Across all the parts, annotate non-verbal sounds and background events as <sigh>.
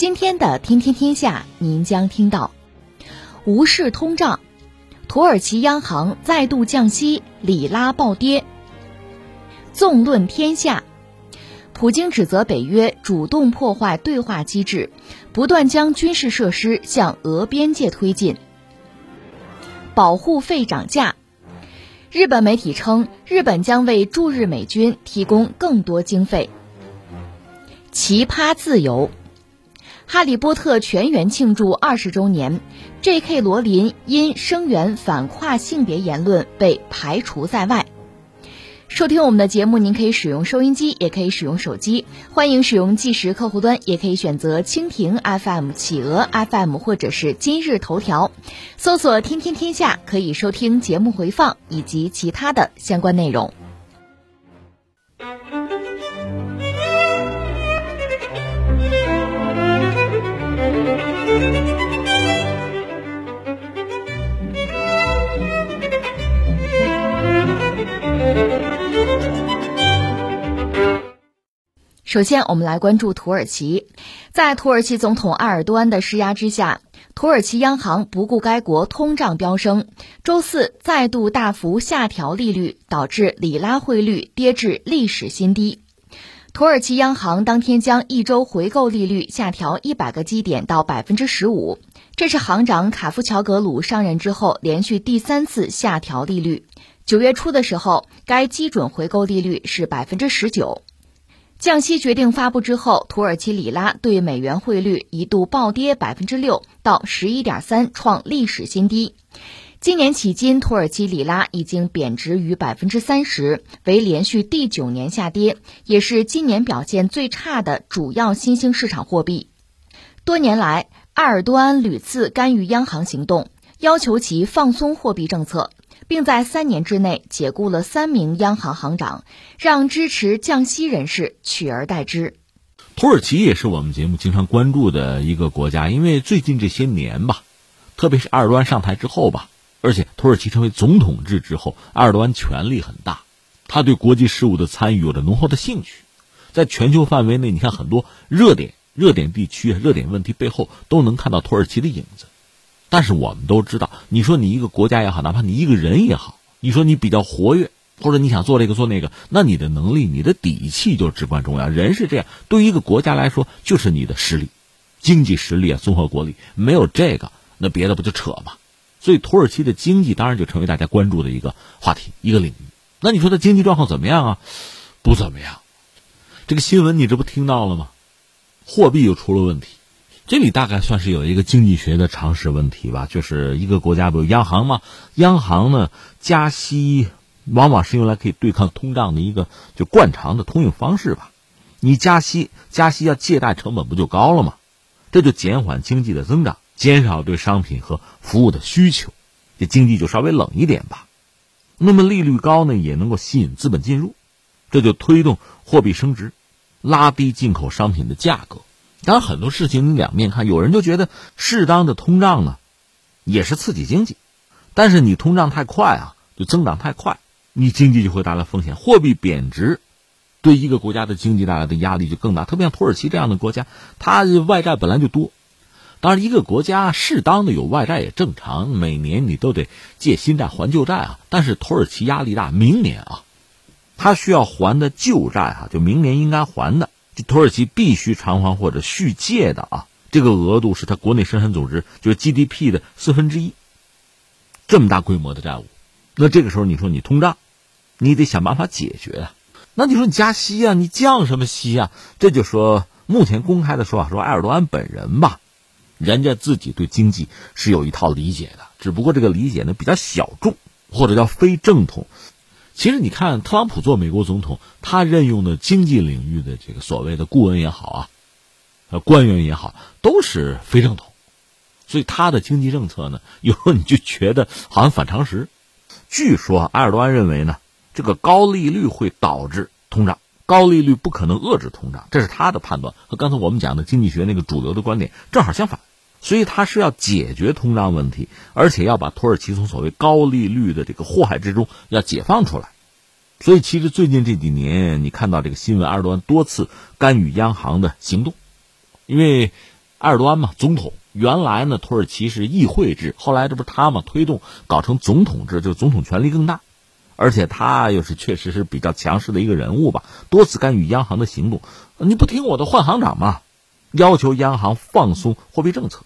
今天的《天天天下》，您将听到：无视通胀，土耳其央行再度降息，里拉暴跌。纵论天下。普京指责北约主动破坏对话机制，不断将军事设施向俄边界推进。保护费涨价，日本媒体称，日本将为驻日美军提供更多经费。奇葩自由，哈利波特全员庆祝二十周年，J.K. 罗琳因声援反跨性别言论被排除在外。收听我们的节目，您可以使用收音机，也可以使用手机。欢迎使用即时客户端，也可以选择蜻蜓 FM、企鹅 FM 或者是今日头条，搜索“天天天下”，可以收听节目回放以及其他的相关内容。首先，我们来关注土耳其。在土耳其总统埃尔多安的施压之下，土耳其央行不顾该国通胀飙升，周四再度大幅下调利率，导致里拉汇率跌至历史新低。土耳其央行当天将一周回购利率下调一百个基点到百分之十五，这是行长卡夫乔格鲁上任之后连续第三次下调利率。九月初的时候，该基准回购利率是百分之十九。降息决定发布之后，土耳其里拉对美元汇率一度暴跌百分之六到十一点三，创历史新低。今年迄今，土耳其里拉已经贬值逾百分之三十，为连续第九年下跌，也是今年表现最差的主要新兴市场货币。多年来，埃尔多安屡次干预央行行动，要求其放松货币政策。并在三年之内解雇了三名央行行长，让支持降息人士取而代之。土耳其也是我们节目经常关注的一个国家，因为最近这些年吧，特别是埃尔多安上台之后吧，而且土耳其成为总统制之后，埃尔多安权力很大，他对国际事务的参与有着浓厚的兴趣，在全球范围内，你看很多热点、热点地区、热点问题背后都能看到土耳其的影子。但是我们都知道，你说你一个国家也好，哪怕你一个人也好，你说你比较活跃，或者你想做这个做那个，那你的能力、你的底气就至关重要。人是这样，对于一个国家来说，就是你的实力、经济实力啊，综合国力，没有这个，那别的不就扯吗？所以土耳其的经济当然就成为大家关注的一个话题、一个领域。那你说它经济状况怎么样啊？不怎么样。这个新闻你这不听到了吗？货币又出了问题。这里大概算是有一个经济学的常识问题吧，就是一个国家不有央行吗？央行呢加息，往往是用来可以对抗通胀的一个就惯常的通用方式吧。你加息，加息要借贷成本不就高了吗？这就减缓经济的增长，减少对商品和服务的需求，这经济就稍微冷一点吧。那么利率高呢，也能够吸引资本进入，这就推动货币升值，拉低进口商品的价格。当然，很多事情你两面看，有人就觉得适当的通胀呢，也是刺激经济，但是你通胀太快啊，就增长太快，你经济就会带来风险。货币贬值，对一个国家的经济带来的压力就更大。特别像土耳其这样的国家，它外债本来就多，当然一个国家适当的有外债也正常，每年你都得借新债还旧债啊。但是土耳其压力大，明年啊，它需要还的旧债啊，就明年应该还的。土耳其必须偿还或者续借的啊，这个额度是它国内生产总值，就是 GDP 的四分之一。这么大规模的债务，那这个时候你说你通胀，你得想办法解决啊。那你说你加息啊，你降什么息啊？这就说目前公开的说法说埃尔多安本人吧，人家自己对经济是有一套理解的，只不过这个理解呢比较小众，或者叫非正统。其实你看，特朗普做美国总统，他任用的经济领域的这个所谓的顾问也好啊，呃，官员也好，都是非正统，所以他的经济政策呢，有时候你就觉得好像反常识。据说埃尔多安认为呢，这个高利率会导致通胀，高利率不可能遏制通胀，这是他的判断，和刚才我们讲的经济学那个主流的观点正好相反。所以他是要解决通胀问题，而且要把土耳其从所谓高利率的这个祸害之中要解放出来。所以其实最近这几年，你看到这个新闻，埃尔多安多次干预央行的行动，因为埃尔多安嘛，总统。原来呢，土耳其是议会制，后来这不是他嘛推动搞成总统制，就总统权力更大，而且他又是确实是比较强势的一个人物吧，多次干预央行的行动。你不听我的，换行长嘛，要求央行放松货币政策，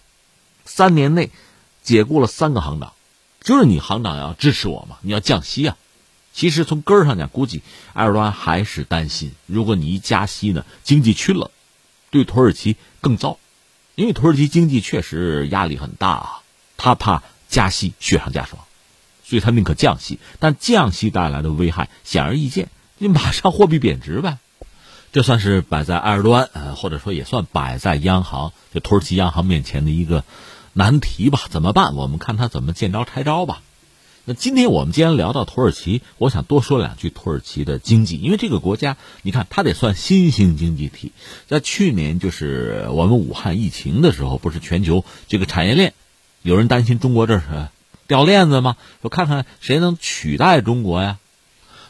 三年内解雇了三个行长，就是你行长要支持我嘛，你要降息啊。其实从根儿上讲，估计埃尔多安还是担心，如果你一加息呢，经济去了，对土耳其更糟。因为土耳其经济确实压力很大啊，他怕加息雪上加霜，所以他宁可降息。但降息带来的危害显而易见，你马上货币贬值呗。这算是摆在埃尔多安，呃，或者说也算摆在央行，就土耳其央行面前的一个难题吧？怎么办？我们看他怎么见招拆招吧。那今天我们既然聊到土耳其，我想多说两句土耳其的经济，因为这个国家，你看它得算新兴经济体。在去年，就是我们武汉疫情的时候，不是全球这个产业链，有人担心中国这是掉链子吗？说看看谁能取代中国呀？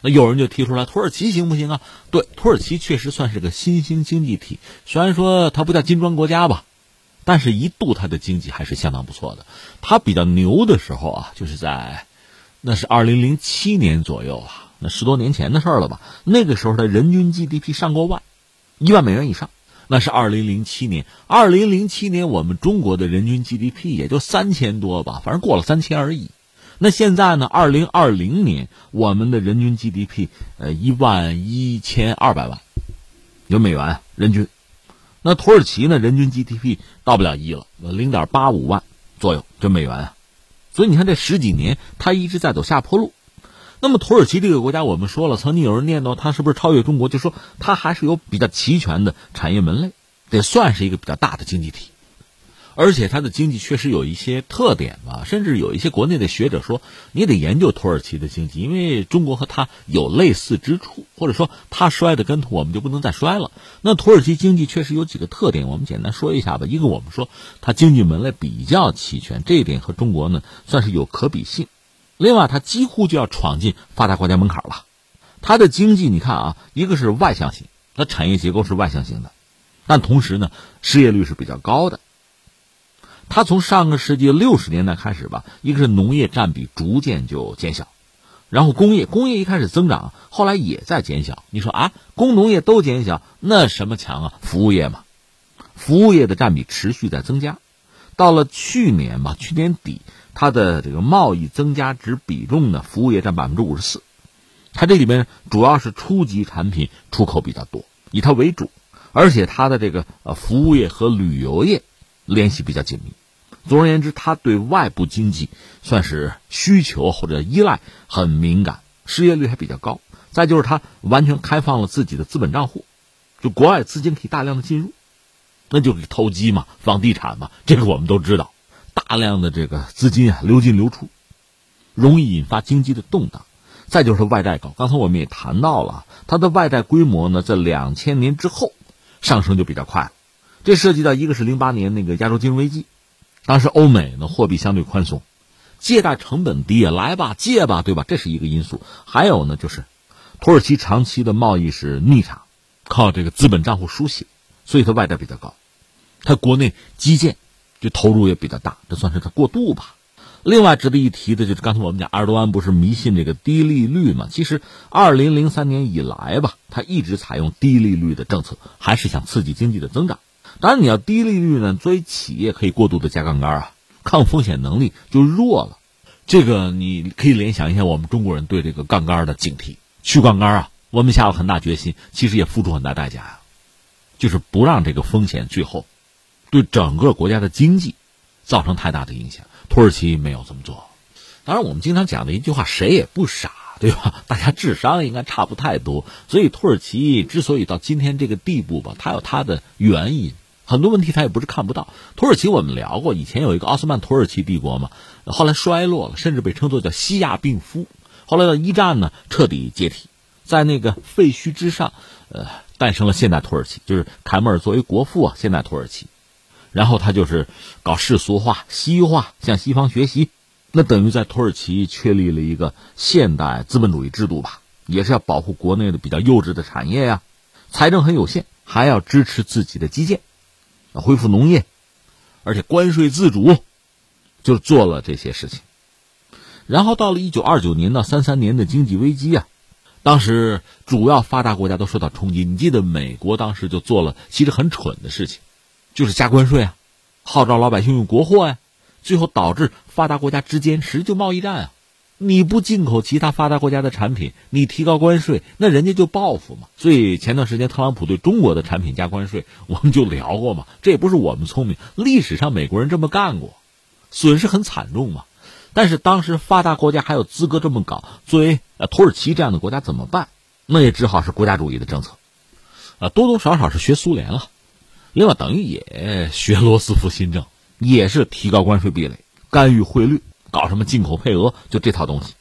那有人就提出来，土耳其行不行啊？对，土耳其确实算是个新兴经济体，虽然说它不叫金砖国家吧，但是一度它的经济还是相当不错的。它比较牛的时候啊，就是在。那是二零零七年左右啊，那十多年前的事了吧？那个时候的人均 GDP 上过万，一万美元以上。那是二零零七年，二零零七年我们中国的人均 GDP 也就三千多吧，反正过了三千而已。那现在呢？二零二零年我们的人均 GDP 呃一万一千二百万，有美元人均。那土耳其呢？人均 GDP 到不了一了，零点八五万左右，这美元啊。所以你看，这十几年它一直在走下坡路。那么土耳其这个国家，我们说了，曾经有人念叨它是不是超越中国，就说它还是有比较齐全的产业门类，得算是一个比较大的经济体。而且它的经济确实有一些特点吧，甚至有一些国内的学者说，你得研究土耳其的经济，因为中国和它有类似之处，或者说它摔的跟头，我们就不能再摔了。那土耳其经济确实有几个特点，我们简单说一下吧。一个，我们说它经济门类比较齐全，这一点和中国呢算是有可比性。另外，它几乎就要闯进发达国家门槛了。它的经济，你看啊，一个是外向型，它产业结构是外向型的，但同时呢，失业率是比较高的。它从上个世纪六十年代开始吧，一个是农业占比逐渐就减小，然后工业工业一开始增长，后来也在减小。你说啊，工农业都减小，那什么强啊？服务业嘛，服务业的占比持续在增加。到了去年吧，去年底它的这个贸易增加值比重呢，服务业占百分之五十四。它这里面主要是初级产品出口比较多，以它为主，而且它的这个呃服务业和旅游业。联系比较紧密。总而言之，它对外部经济算是需求或者依赖很敏感，失业率还比较高。再就是它完全开放了自己的资本账户，就国外资金可以大量的进入，那就是投机嘛，房地产嘛，这个我们都知道，大量的这个资金啊流进流出，容易引发经济的动荡。再就是外债高，刚才我们也谈到了，它的外债规模呢，在两千年之后上升就比较快了。这涉及到一个是零八年那个亚洲金融危机，当时欧美呢货币相对宽松，借贷成本低，来吧借吧，对吧？这是一个因素。还有呢，就是土耳其长期的贸易是逆差，靠这个资本账户输血，所以它外债比较高。它国内基建就投入也比较大，这算是它过渡吧。另外值得一提的就是刚才我们讲，埃尔多安不是迷信这个低利率嘛？其实二零零三年以来吧，他一直采用低利率的政策，还是想刺激经济的增长。当然，你要低利率呢，作为企业可以过度的加杠杆啊，<laughs> 抗风险能力就弱了。这个你可以联想一下，我们中国人对这个杠杆的警惕，去杠杆啊，我们下了很大决心，其实也付出很大代价呀，就是不让这个风险最后对整个国家的经济造成太大的影响。土耳其没有这么做。当然，我们经常讲的一句话，谁也不傻，对吧？<laughs> 大家智商应该差不太多，所以土耳其之所以到今天这个地步吧，它有它的原因。很多问题他也不是看不到。土耳其我们聊过，以前有一个奥斯曼土耳其帝国嘛，后来衰落了，甚至被称作叫西亚病夫。后来到一战呢，彻底解体，在那个废墟之上，呃，诞生了现代土耳其，就是凯末尔作为国父啊，现代土耳其。然后他就是搞世俗化、西化，向西方学习，那等于在土耳其确立了一个现代资本主义制度吧，也是要保护国内的比较幼稚的产业呀，财政很有限，还要支持自己的基建，恢复农业，而且关税自主，就做了这些事情。然后到了一九二九年到三三年的经济危机啊，当时主要发达国家都受到冲击。你记得美国当时就做了其实很蠢的事情，就是加关税啊，号召老百姓用国货呀，最后导致发达国家之间实就贸易战啊。你不进口其他发达国家的产品，你提高关税，那人家就报复嘛。所以前段时间特朗普对中国的产品加关税，<laughs> 我们就聊过嘛。这也不是我们聪明，历史上美国人这么干过，损失很惨重嘛。但是当时发达国家还有资格这么搞，作为呃土耳其这样的国家怎么办？那也只好是国家主义的政策，啊，多多少少是学苏联了，另外等于也学罗斯福新政，也是提高关税壁垒，干预汇率，搞什么进口配额，就这套东西。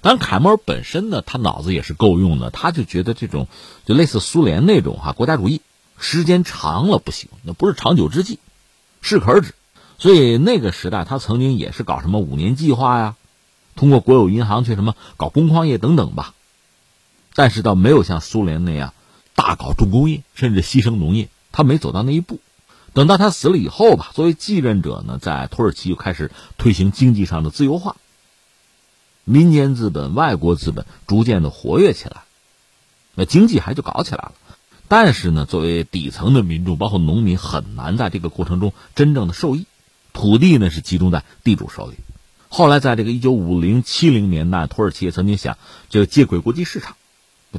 当然，凯末尔本身呢，他脑子也是够用的，他就觉得这种就类似苏联那种哈国家主义，时间长了不行，那不是长久之计，适可而止。所以那个时代，他曾经也是搞什么五年计划呀，通过国有银行去什么搞工矿业等等吧，但是倒没有像苏联那样大搞重工业，甚至牺牲农业，他没走到那一步。等到他死了以后吧，作为继任者呢，在土耳其又开始推行经济上的自由化，民间资本、外国资本逐渐的活跃起来，那经济还就搞起来了。但是呢，作为底层的民众，包括农民，很难在这个过程中真正的受益。土地呢是集中在地主手里，后来在这个一九五零七零年代，土耳其也曾经想这个接轨国际市场，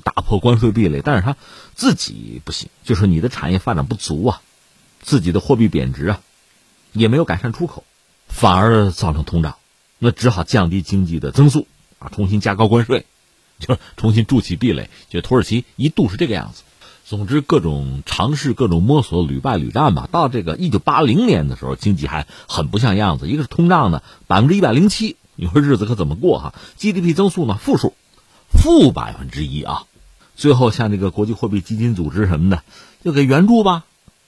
打破关税壁垒，但是他自己不行，就是你的产业发展不足啊，自己的货币贬值啊，也没有改善出口，反而造成通胀，那只好降低经济的增速啊，重新加高关税，就 <laughs> 重新筑起壁垒，就土耳其一度是这个样子。总之，各种尝试，各种摸索，屡败屡战吧。到这个一九八零年的时候，经济还很不像样子。一个是通胀呢，百分之一百零七，你说日子可怎么过哈？GDP 增速呢，负数，负百分之一啊。最后，像这个国际货币基金组织什么的，就给援助吧。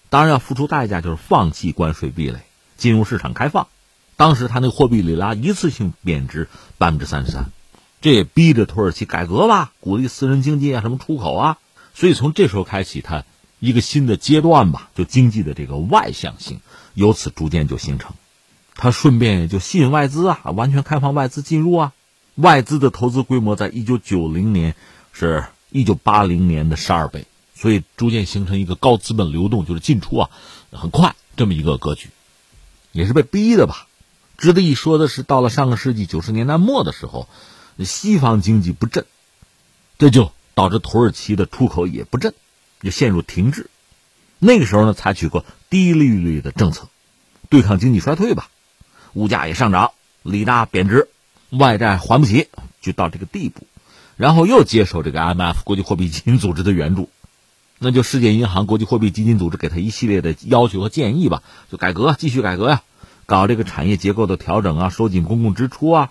当然要付出代价，就是放弃关税壁垒，金融市场开放。当时他那个货币里拉一次性贬值百分之三十三，这也逼着土耳其改革吧，鼓励私人经济啊，什么出口啊。所以从这时候开启，它一个新的阶段吧，就经济的这个外向性由此逐渐就形成。它顺便也就吸引外资啊，完全开放外资进入啊。外资的投资规模在一九九零年是一九八零年的十二倍，所以逐渐形成一个高资本流动，就是进出啊很快这么一个格局，也是被逼的吧。值得一说的是，到了上个世纪九十年代末的时候，西方经济不振，这就。导致土耳其的出口也不振，就陷入停滞。那个时候呢，采取过低利率的政策，对抗经济衰退吧。物价也上涨，里大贬值，外债还不起，就到这个地步。然后又接受这个 IMF 国际货币基金组织的援助，那就世界银行、国际货币基金组织给他一系列的要求和建议吧，就改革，继续改革呀，搞这个产业结构的调整啊，收紧公共支出啊，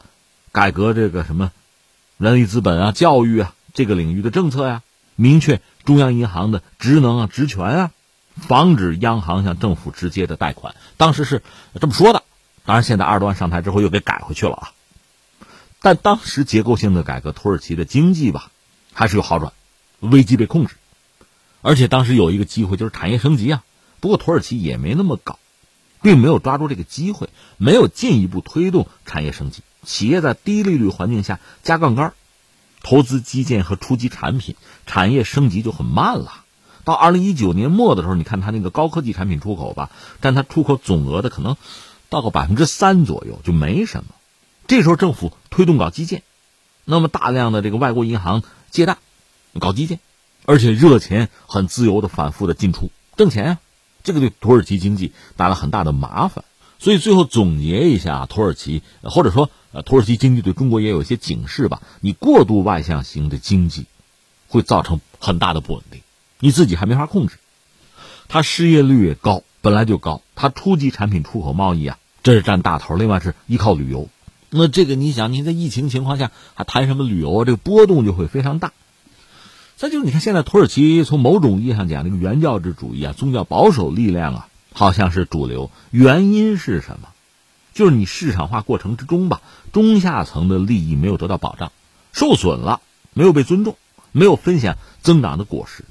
改革这个什么人力资本啊、教育啊。这个领域的政策呀，明确中央银行的职能啊、职权啊，防止央行向政府直接的贷款。当时是这么说的，当然现在二段上台之后又给改回去了啊。但当时结构性的改革，土耳其的经济吧还是有好转，危机被控制，而且当时有一个机会就是产业升级啊。不过土耳其也没那么搞，并没有抓住这个机会，没有进一步推动产业升级。企业在低利率环境下加杠杆。投资基建和初级产品，产业升级就很慢了。到二零一九年末的时候，你看它那个高科技产品出口吧，占它出口总额的可能到个百分之三左右，就没什么。这时候政府推动搞基建，那么大量的这个外国银行借贷搞基建，而且热钱很自由的反复的进出挣钱啊，这个对土耳其经济带来很大的麻烦。所以最后总结一下，土耳其或者说。呃，土耳其经济对中国也有一些警示吧？你过度外向型的经济，会造成很大的不稳定，你自己还没法控制。它失业率也高，本来就高，它初级产品出口贸易啊，这是占大头。另外是依靠旅游，那这个你想，你在疫情情况下还谈什么旅游啊？这个波动就会非常大。再就是你看，现在土耳其从某种意义上讲，这个原教旨主义啊，宗教保守力量啊，好像是主流。原因是什么？就是你市场化过程之中吧，中下层的利益没有得到保障，受损了，没有被尊重，没有分享增长的果实。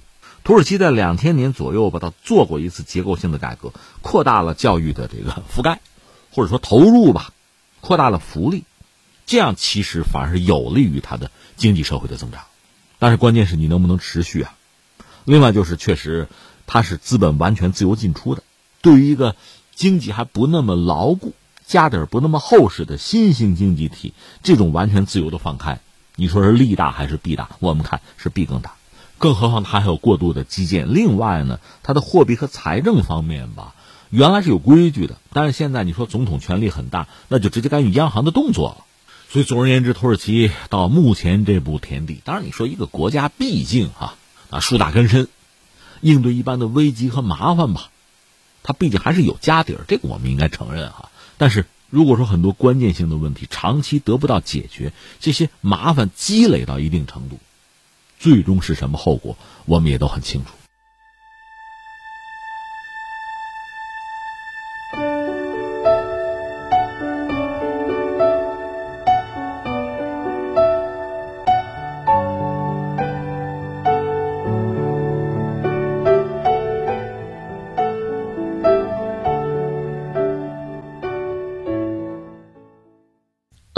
土耳其在两千年左右吧，它做过一次结构性的改革，扩大了教育的这个覆盖，或者说投入吧，扩大了福利，这样其实反而是有利于它的经济社会的增长。但是关键是你能不能持续啊？另外就是确实它是资本完全自由进出的，对于一个经济还不那么牢固。家底儿不那么厚实的新兴经济体，这种完全自由的放开，你说是利大还是弊大？我们看是弊更大，更何况它还有过度的基建。另外呢，它的货币和财政方面吧，原来是有规矩的，但是现在你说总统权力很大，那就直接干预央行的动作了。所以总而言之，土耳其到目前这步田地，当然你说一个国家毕竟啊啊树大根深，应对一般的危机和麻烦吧，它毕竟还是有家底儿，这个我们应该承认哈。但是，如果说很多关键性的问题长期得不到解决，这些麻烦积累到一定程度，最终是什么后果，我们也都很清楚。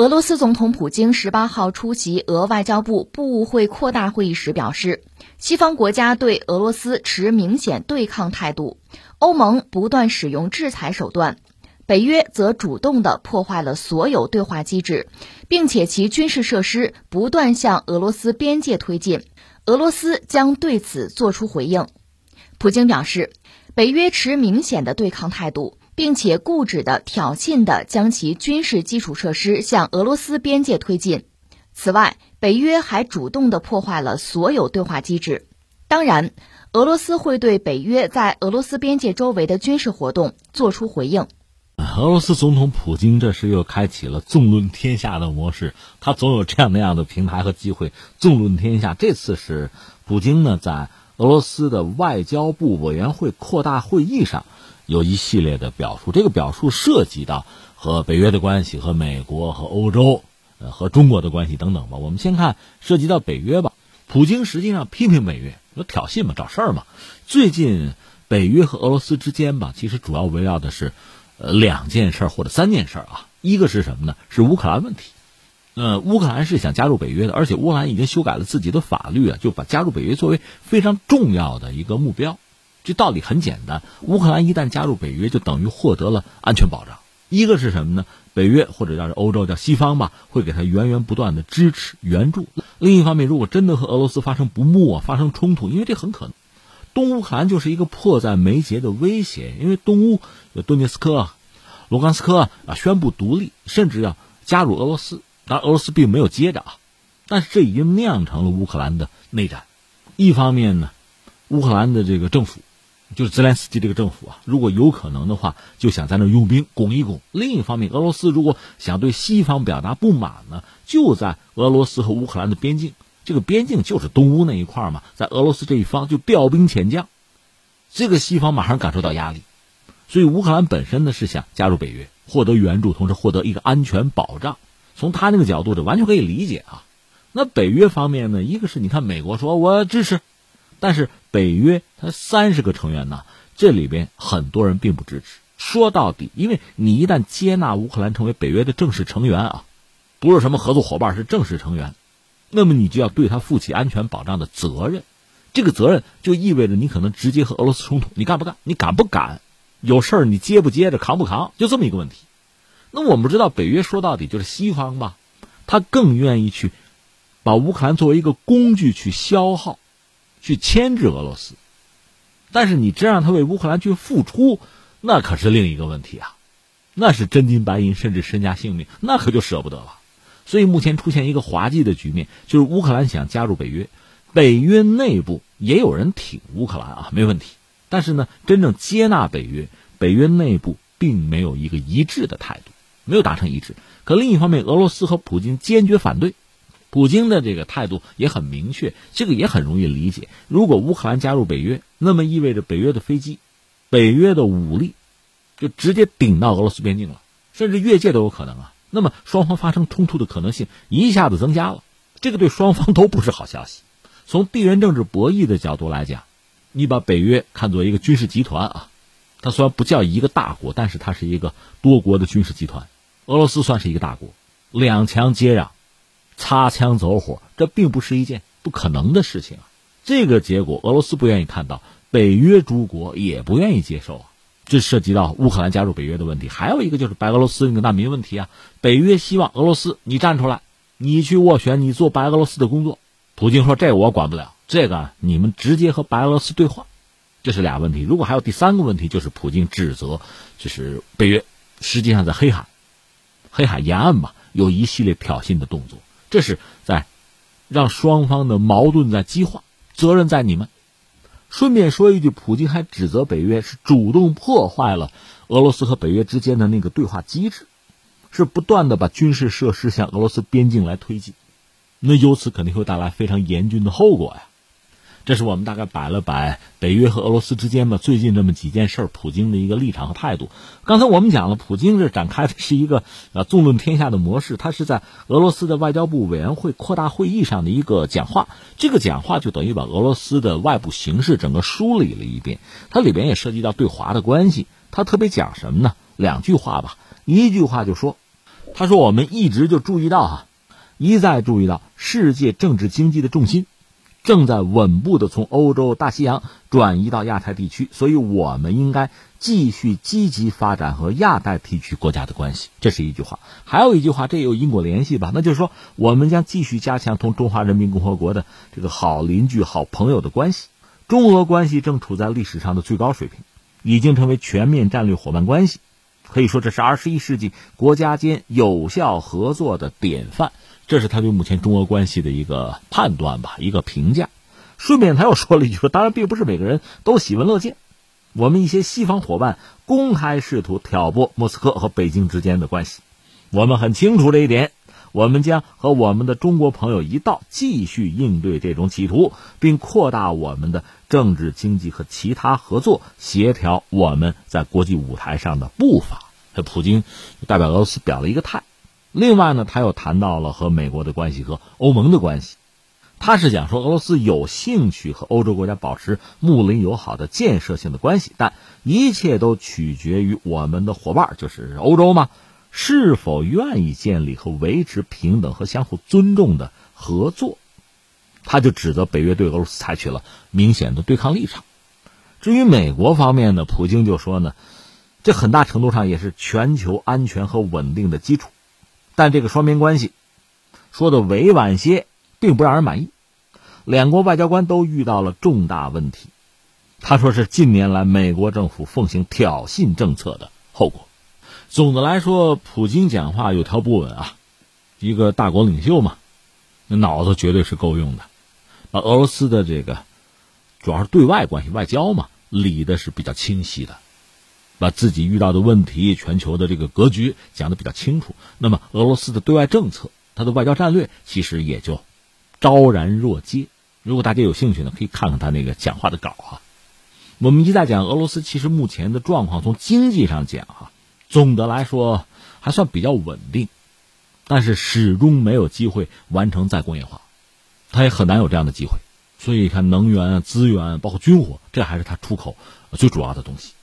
俄罗斯总统普京十八号出席俄外交部部务会扩大会议时表示，西方国家对俄罗斯持明显对抗态度，欧盟不断使用制裁手段，北约则主动的破坏了所有对话机制，并且其军事设施不断向俄罗斯边界推进，俄罗斯将对此作出回应。普京表示，北约持明显的对抗态度。并且固执的挑衅的将其军事基础设施向俄罗斯边界推进。此外，北约还主动的破坏了所有对话机制。当然，俄罗斯会对北约在俄罗斯边界周围的军事活动做出回应。俄罗斯总统普京这是又开启了纵论天下的模式，他总有这样那样的平台和机会纵论天下。这次是普京呢在俄罗斯的外交部委员会扩大会议上。有一系列的表述，这个表述涉及到和北约的关系、和美国、和欧洲、呃和中国的关系等等吧。我们先看涉及到北约吧。普京实际上批评北约，有挑衅嘛，找事儿嘛。最近北约和俄罗斯之间吧，其实主要围绕的是呃两件事或者三件事啊。一个是什么呢？是乌克兰问题。呃，乌克兰是想加入北约的，而且乌克兰已经修改了自己的法律啊，就把加入北约作为非常重要的一个目标。这道理很简单，乌克兰一旦加入北约，就等于获得了安全保障。一个是什么呢？北约或者叫是欧洲叫西方吧，会给他源源不断的支持援助。另一方面，如果真的和俄罗斯发生不睦啊、发生冲突，因为这很可能，东乌克兰就是一个迫在眉睫的威胁。因为东乌有顿涅斯克、卢甘斯克啊，宣布独立，甚至要加入俄罗斯。当然，俄罗斯并没有接着啊，但是这已经酿成了乌克兰的内战。一方面呢，乌克兰的这个政府。就是泽连斯基这个政府啊，如果有可能的话，就想在那用兵拱一拱。另一方面，俄罗斯如果想对西方表达不满呢，就在俄罗斯和乌克兰的边境，这个边境就是东乌那一块嘛，在俄罗斯这一方就调兵遣将，这个西方马上感受到压力。所以乌克兰本身呢是想加入北约，获得援助，同时获得一个安全保障。从他那个角度，这完全可以理解啊。那北约方面呢，一个是你看美国说我支持。但是北约它三十个成员呢，这里边很多人并不支持。说到底，因为你一旦接纳乌克兰成为北约的正式成员啊，不是什么合作伙伴，是正式成员，那么你就要对他负起安全保障的责任。这个责任就意味着你可能直接和俄罗斯冲突，你干不干？你敢不敢？有事儿你接不接着？扛不扛？就这么一个问题。那我们知道，北约说到底就是西方吧，他更愿意去把乌克兰作为一个工具去消耗。去牵制俄罗斯，但是你真让他为乌克兰去付出，那可是另一个问题啊，那是真金白银，甚至身家性命，那可就舍不得了。所以目前出现一个滑稽的局面，就是乌克兰想加入北约，北约内部也有人挺乌克兰啊，没问题。但是呢，真正接纳北约，北约内部并没有一个一致的态度，没有达成一致。可另一方面，俄罗斯和普京坚决反对，普京的这个态度也很明确，这个也很容易理解。如果乌克兰加入北约，那么意味着北约的飞机、北约的武力就直接顶到俄罗斯边境了，甚至越界都有可能啊。那么双方发生冲突的可能性一下子增加了，这个对双方都不是好消息。从地缘政治博弈的角度来讲，你把北约看作一个军事集团啊，它虽然不叫一个大国，但是它是一个多国的军事集团。俄罗斯算是一个大国，两强接壤，擦枪走火，这并不是一件不可能的事情啊。这个结果，俄罗斯不愿意看到，北约诸国也不愿意接受啊。这涉及到乌克兰加入北约的问题，还有一个就是白俄罗斯那个难民问题啊。北约希望俄罗斯你站出来，你去斡旋，你做白俄罗斯的工作。普京说：“这我管不了，这个你们直接和白俄罗斯对话。”这是俩问题。如果还有第三个问题，就是普京指责，就是北约实际上在黑海、黑海沿岸吧，有一系列挑衅的动作，这是在让双方的矛盾在激化，责任在你们。顺便说一句，普京还指责北约是主动破坏了俄罗斯和北约之间的那个对话机制，是不断的把军事设施向俄罗斯边境来推进，那由此肯定会带来非常严峻的后果呀。这是我们大概摆了摆北约和俄罗斯之间吧最近这么几件事普京的一个立场和态度。刚才我们讲了，普京这展开的是一个呃 <laughs> 纵论天下的模式，他是在俄罗斯的外交部委员会扩大会议上的一个讲话。这个讲话就等于把俄罗斯的外部形势整个梳理了一遍，它里边也涉及到对华的关系。他特别讲什么呢？两句话吧，一句话就说，他说我们一直就注意到哈，一再注意到世界政治经济的重心。正在稳步的从欧洲、大西洋转移到亚太地区，所以我们应该继续积极发展和亚太地区国家的关系。这是一句话，还有一句话，这有因果联系吧？那就是说，我们将继续加强同中华人民共和国的这个好邻居、好朋友的关系。中俄关系正处在历史上的最高水平，已经成为全面战略伙伴关系，可以说这是二十一世纪国家间有效合作的典范。这是他对目前中俄关系的一个判断吧，一个评价。顺便他又说了一句说，当然并不是每个人都喜闻乐见。我们一些西方伙伴公开试图挑拨莫斯科和北京之间的关系，我们很清楚这一点。我们将和我们的中国朋友一道继续应对这种企图，并扩大我们的政治、经济和其他合作，协调我们在国际舞台上的步伐。普京代表俄罗斯表了一个态。另外呢，他又谈到了和美国的关系和欧盟的关系，他是讲说俄罗斯有兴趣和欧洲国家保持睦邻友好的建设性的关系，但一切都取决于我们的伙伴，就是欧洲嘛，是否愿意建立和维持平等和相互尊重的合作。他就指责北约对俄罗斯采取了明显的对抗立场。至于美国方面呢，普京就说呢，这很大程度上也是全球安全和稳定的基础。但这个双边关系说的委婉些，并不让人满意。两国外交官都遇到了重大问题。他说是近年来美国政府奉行挑衅政策的后果。总的来说，普京讲话有条不紊啊，一个大国领袖嘛，那脑子绝对是够用的。把俄罗斯的这个主要是对外关系、外交嘛，理的是比较清晰的。把自己遇到的问题、全球的这个格局讲得比较清楚，那么俄罗斯的对外政策、它的外交战略其实也就昭然若揭。如果大家有兴趣呢，可以看看他那个讲话的稿啊。我们一再讲俄罗斯，其实目前的状况从经济上讲哈，总的来说还算比较稳定，但是始终没有机会完成再工业化，它也很难有这样的机会。所以看能源、资源，包括军火，这还是它出口最主要的东西。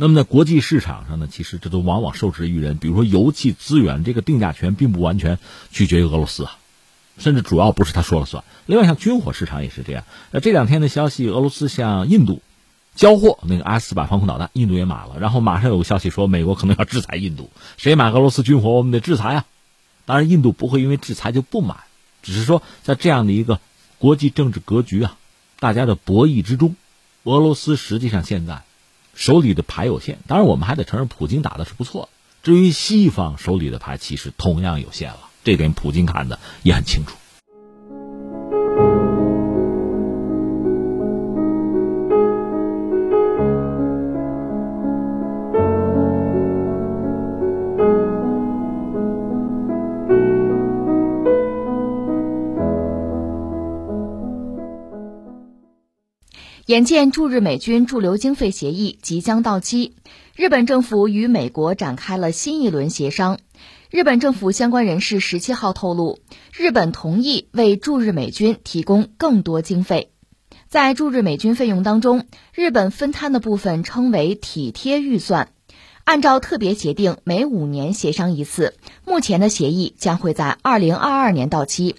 那么在国际市场上呢，其实这都往往受制于人。比如说油气资源，这个定价权并不完全取决于俄罗斯啊，甚至主要不是他说了算。另外，像军火市场也是这样。那这两天的消息，俄罗斯向印度交货那个 S 版防空导弹，印度也买了。然后马上有个消息说，美国可能要制裁印度，谁买俄罗斯军火，我们得制裁啊。当然，印度不会因为制裁就不买，只是说在这样的一个国际政治格局啊，大家的博弈之中，俄罗斯实际上现在。手里的牌有限，当然我们还得承认普京打的是不错。至于西方手里的牌，其实同样有限了，这点普京看的也很清楚。眼见驻日美军驻留经费协议即将到期，日本政府与美国展开了新一轮协商。日本政府相关人士十七号透露，日本同意为驻日美军提供更多经费。在驻日美军费用当中，日本分摊的部分称为“体贴预算”，按照特别协定，每五年协商一次。目前的协议将会在二零二二年到期。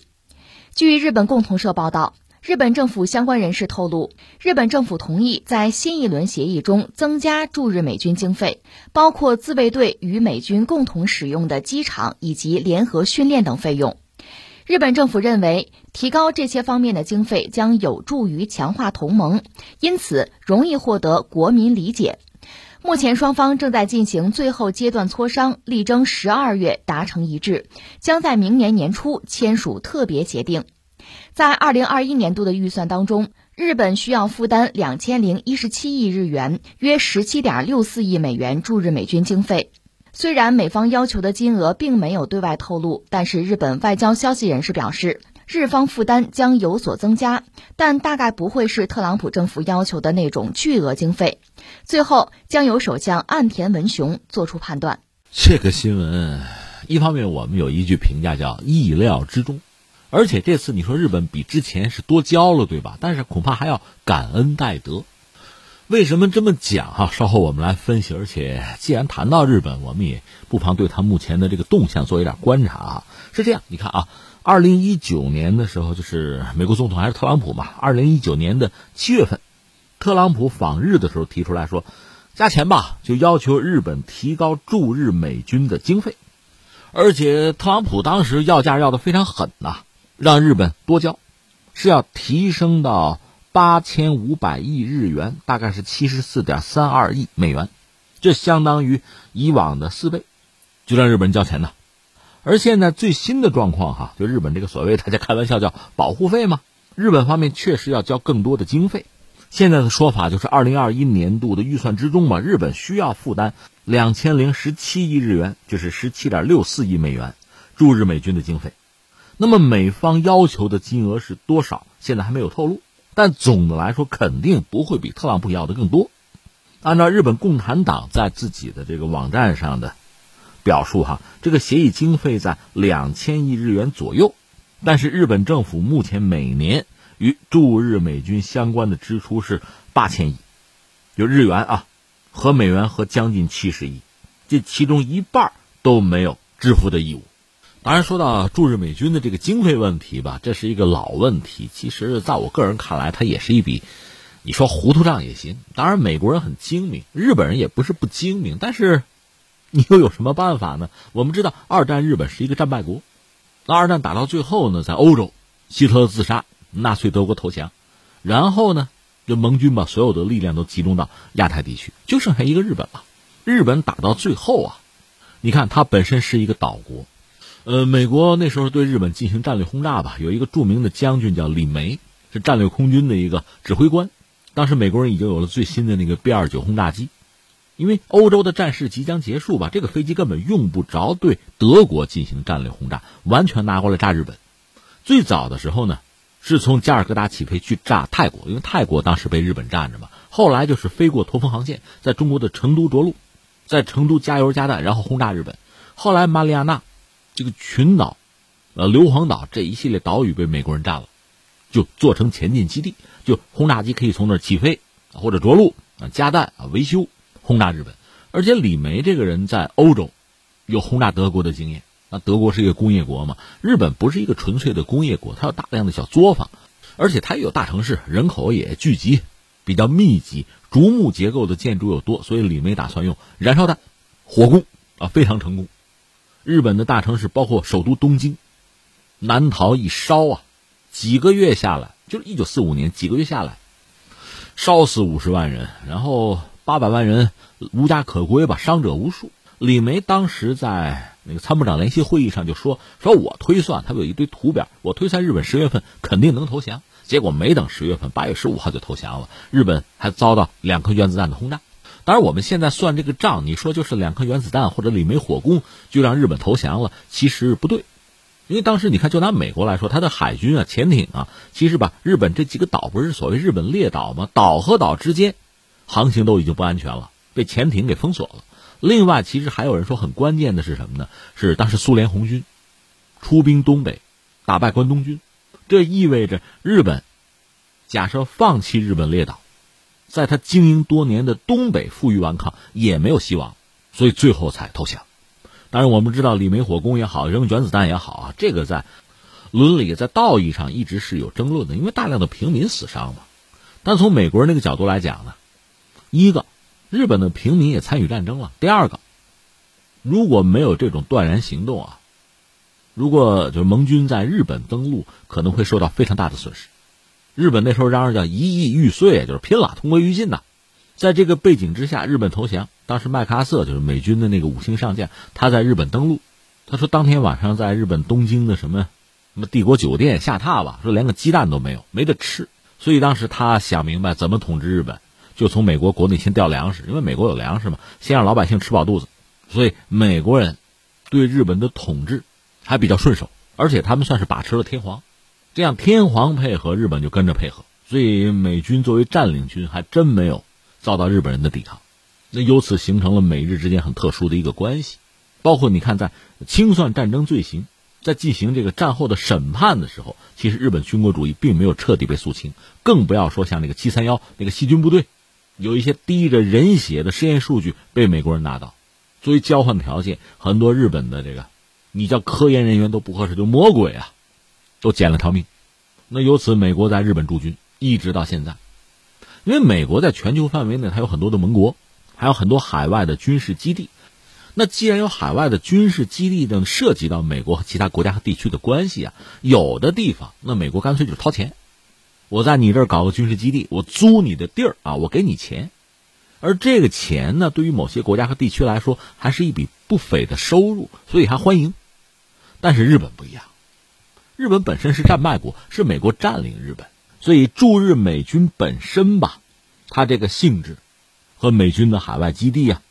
据日本共同社报道。日本政府相关人士透露，日本政府同意在新一轮协议中增加驻日美军经费，包括自卫队与美军共同使用的机场以及联合训练等费用。日本政府认为，提高这些方面的经费将有助于强化同盟，因此容易获得国民理解。目前双方正在进行最后阶段磋商，力争十二月达成一致，将在明年年初签署特别协定。在二零二一年度的预算当中，日本需要负担两千零一十七亿日元，约十七点六四亿美元驻日美军经费。虽然美方要求的金额并没有对外透露，但是日本外交消息人士表示，日方负担将有所增加，但大概不会是特朗普政府要求的那种巨额经费。最后将由首相岸田文雄做出判断。这个新闻，一方面我们有一句评价叫意料之中。而且这次你说日本比之前是多交了，对吧？但是恐怕还要感恩戴德。为什么这么讲哈？稍后我们来分析。而且既然谈到日本，我们也不妨对他目前的这个动向做一点观察啊。是这样，你看啊，二零一九年的时候，就是美国总统还是特朗普嘛。二零一九年的七月份，特朗普访日的时候提出来说，加钱吧，就要求日本提高驻日美军的经费。而且特朗普当时要价要的非常狠呐。让日本多交，是要提升到八千五百亿日元，大概是七十四点三二亿美元，这相当于以往的四倍，就让日本人交钱呢。而现在最新的状况哈，就日本这个所谓大家开玩笑叫保护费嘛，日本方面确实要交更多的经费。现在的说法就是二零二一年度的预算之中嘛，日本需要负担两千零十七亿日元，就是十七点六四亿美元驻日美军的经费。那么美方要求的金额是多少？现在还没有透露，但总的来说肯定不会比特朗普要的更多。按照日本共产党在自己的这个网站上的表述，哈，这个协议经费在两千亿日元左右，但是日本政府目前每年与驻日美军相关的支出是八千亿，就日元啊，和美元和将近七十亿，这其中一半都没有支付的义务。当然，说到驻日美军的这个经费问题吧，这是一个老问题。其实，在我个人看来，它也是一笔，你说糊涂账也行。当然，美国人很精明，日本人也不是不精明，但是 <laughs> 你又有什么办法呢？我们知道，二战日本是一个战败国，那二战打到最后呢，在欧洲，希特勒自杀，纳粹德国投降，然后呢，就盟军把所有的力量都集中到亚太地区，就剩下一个日本了。日本打到最后啊，你看它本身是一个岛国。呃，美国那时候对日本进行战略轰炸吧，有一个著名的将军叫李梅，是战略空军的一个指挥官。当时美国人已经有了最新的那个 B 二九轰炸机，因为欧洲的战事即将结束吧，这个飞机根本用不着对德国进行战略轰炸，完全拿过来炸日本。最早的时候呢，是从加尔各答起飞去炸泰国，因为泰国当时被日本占着嘛。后来就是飞过驼峰航线，在中国的成都着陆，在成都加油加弹，然后轰炸日本。后来马里亚纳。这个群岛，呃，硫磺岛这一系列岛屿被美国人占了，就做成前进基地，就轰炸机可以从那儿起飞或者着陆啊，加弹啊，维修轰炸日本。而且李梅这个人在欧洲有轰炸德国的经验，那德国是一个工业国嘛，日本不是一个纯粹的工业国，它有大量的小作坊，而且它也有大城市，人口也聚集，比较密集，竹木结构的建筑又多，所以李梅打算用燃烧弹火攻啊，非常成功。日本的大城市，包括首都东京，难逃一烧啊！几个月下来，就是一九四五年，几个月下来，烧死五十万人，然后八百万人无家可归吧，伤者无数。李梅当时在那个参谋长联席会议上就说：“说我推算，他们有一堆图表，我推算日本十月份肯定能投降。”结果没等十月份，八月十五号就投降了，日本还遭到两颗原子弹的轰炸。当然，我们现在算这个账，你说就是两颗原子弹或者李梅火攻就让日本投降了，其实不对，因为当时你看，就拿美国来说，它的海军啊、潜艇啊，其实把日本这几个岛不是所谓日本列岛吗？岛和岛之间航行都已经不安全了，被潜艇给封锁了。另外，其实还有人说很关键的是什么呢？是当时苏联红军出兵东北，打败关东军，这意味着日本假设放弃日本列岛，在他经营多年的东北负隅顽抗也没有希望，所以最后才投降。当然，我们知道李梅火攻也好，扔原子弹也好啊，这个在伦理、在道义上一直是有争论的，因为大量的平民死伤嘛。但从美国人那个角度来讲呢，一个。日本的平民也参与战争了。第二个，如果没有这种断然行动啊，如果就是盟军在日本登陆，可能会受到非常大的损失。日本那时候嚷嚷叫一亿玉碎，就是拼了，同归于尽呐。在这个背景之下，日本投降。当时麦克阿瑟就是美军的那个五星上将，他在日本登陆。他说当天晚上在日本东京的什么什么帝国酒店下榻吧，说连个鸡蛋都没有，没得吃。所以当时他想明白怎么统治日本。就从美国国内先调粮食，因为美国有粮食嘛，先让老百姓吃饱肚子，所以美国人对日本的统治还比较顺手，而且他们算是把持了天皇，这样天皇配合，日本就跟着配合，所以美军作为占领军还真没有遭到日本人的抵抗，那由此形成了美日之间很特殊的一个关系，包括你看在清算战争罪行，在进行这个战后的审判的时候，其实日本军国主义并没有彻底被肃清，更不要说像那个七三幺那个细菌部队。有一些滴着人血的实验数据被美国人拿到，作为交换条件，很多日本的这个，你叫科研人员都不合适，就魔鬼啊，都捡了条命。那由此，美国在日本驻军一直到现在，因为美国在全球范围内，它有很多的盟国，还有很多海外的军事基地。那既然有海外的军事基地等涉及到美国和其他国家和地区的关系啊，有的地方，那美国干脆就掏钱。我在你这儿搞个军事基地，我租你的地儿啊，我给你钱，而这个钱呢，对于某些国家和地区来说，还是一笔不菲的收入，所以还欢迎。但是日本不一样，日本本身是战败国，是美国占领日本，所以驻日美军本身吧，它这个性质和美军的海外基地啊，